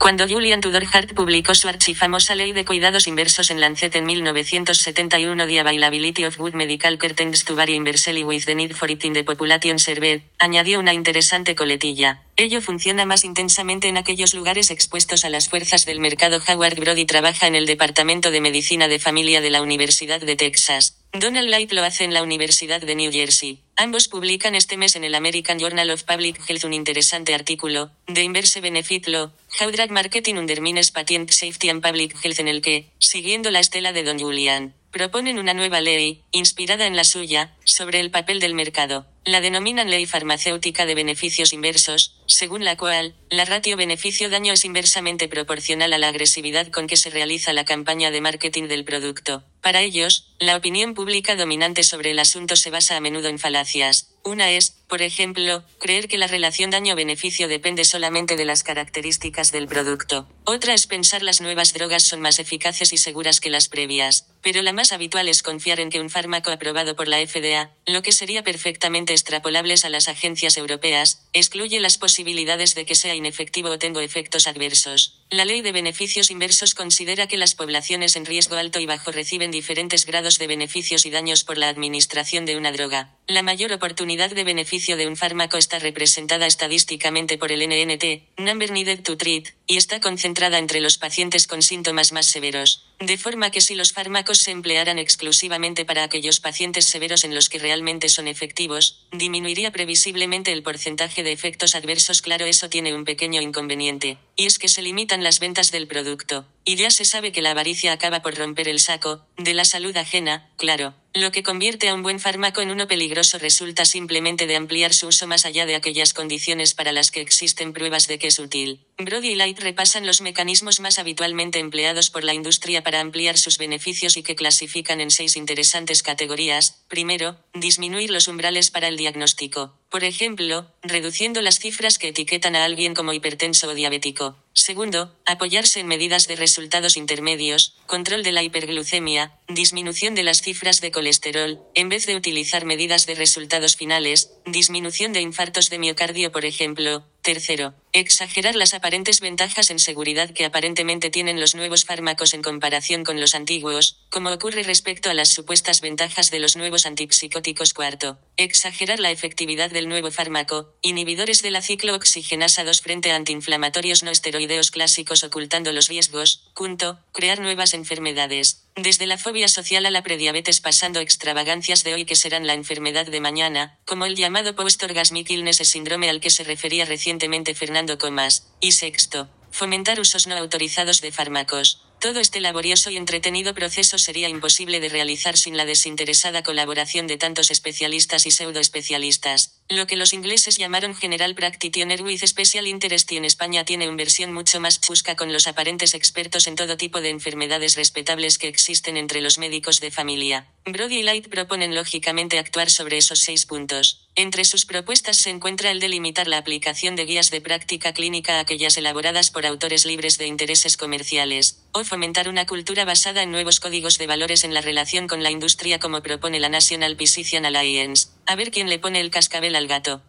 Cuando Julian Tudor Hart publicó su archifamosa ley de cuidados inversos en Lancet en 1971 The Availability of Good Medical Care Tends to Vary Inversely with the Need for It in the Population Surveyed, añadió una interesante coletilla. Ello funciona más intensamente en aquellos lugares expuestos a las fuerzas del mercado. Howard Brody trabaja en el Departamento de Medicina de Familia de la Universidad de Texas. Donald Light lo hace en la Universidad de New Jersey. Ambos publican este mes en el American Journal of Public Health un interesante artículo, de Inverse Benefit Law, How Drug Marketing Undermines Patient Safety and Public Health en el que, siguiendo la estela de Don Julian, proponen una nueva ley, inspirada en la suya, sobre el papel del mercado. La denominan ley farmacéutica de beneficios inversos, según la cual, la ratio beneficio-daño es inversamente proporcional a la agresividad con que se realiza la campaña de marketing del producto. Para ellos, la opinión pública dominante sobre el asunto se basa a menudo en falacias. Una es, por ejemplo, creer que la relación daño-beneficio depende solamente de las características del producto. Otra es pensar las nuevas drogas son más eficaces y seguras que las previas. Pero la más habitual es confiar en que un fármaco aprobado por la FDA, lo que sería perfectamente extrapolables a las agencias europeas, excluye las posibilidades de que sea inefectivo o tenga efectos adversos. La ley de beneficios inversos considera que las poblaciones en riesgo alto y bajo reciben diferentes grados de beneficios y daños por la administración de una droga. La mayor oportunidad de beneficio de un fármaco está representada estadísticamente por el NNT, Number Needed to Treat, y está concentrada entre los pacientes con síntomas más severos. De forma que si los fármacos se emplearan exclusivamente para aquellos pacientes severos en los que realmente son efectivos, disminuiría previsiblemente el porcentaje de efectos adversos. Claro, eso tiene un pequeño inconveniente, y es que se limitan las ventas del producto. Y ya se sabe que la avaricia acaba por romper el saco, de la salud ajena, claro. Lo que convierte a un buen fármaco en uno peligroso resulta simplemente de ampliar su uso más allá de aquellas condiciones para las que existen pruebas de que es útil. Brody y Light repasan los mecanismos más habitualmente empleados por la industria para ampliar sus beneficios y que clasifican en seis interesantes categorías. Primero, disminuir los umbrales para el diagnóstico. Por ejemplo, reduciendo las cifras que etiquetan a alguien como hipertenso o diabético. Segundo, apoyarse en medidas de resultados intermedios, control de la hiperglucemia, disminución de las cifras de colesterol, en vez de utilizar medidas de resultados finales, disminución de infartos de miocardio por ejemplo. Tercero, exagerar las aparentes ventajas en seguridad que aparentemente tienen los nuevos fármacos en comparación con los antiguos, como ocurre respecto a las supuestas ventajas de los nuevos antipsicóticos. Cuarto, exagerar la efectividad del nuevo fármaco, inhibidores de la ciclooxigenasa 2 frente a antiinflamatorios no esteroideos clásicos ocultando los riesgos. Quinto, crear nuevas enfermedades. Desde la fobia social a la prediabetes pasando extravagancias de hoy que serán la enfermedad de mañana, como el llamado post-orgasmic illness síndrome al que se refería recientemente Fernando Comas. Y sexto, fomentar usos no autorizados de fármacos. Todo este laborioso y entretenido proceso sería imposible de realizar sin la desinteresada colaboración de tantos especialistas y pseudoespecialistas. Lo que los ingleses llamaron General Practitioner with Special Interest y en España tiene una versión mucho más chusca con los aparentes expertos en todo tipo de enfermedades respetables que existen entre los médicos de familia. Brody y Light proponen lógicamente actuar sobre esos seis puntos. Entre sus propuestas se encuentra el de limitar la aplicación de guías de práctica clínica a aquellas elaboradas por autores libres de intereses comerciales, o fomentar una cultura basada en nuevos códigos de valores en la relación con la industria como propone la National Physician Alliance. A ver quién le pone el cascabel al gato.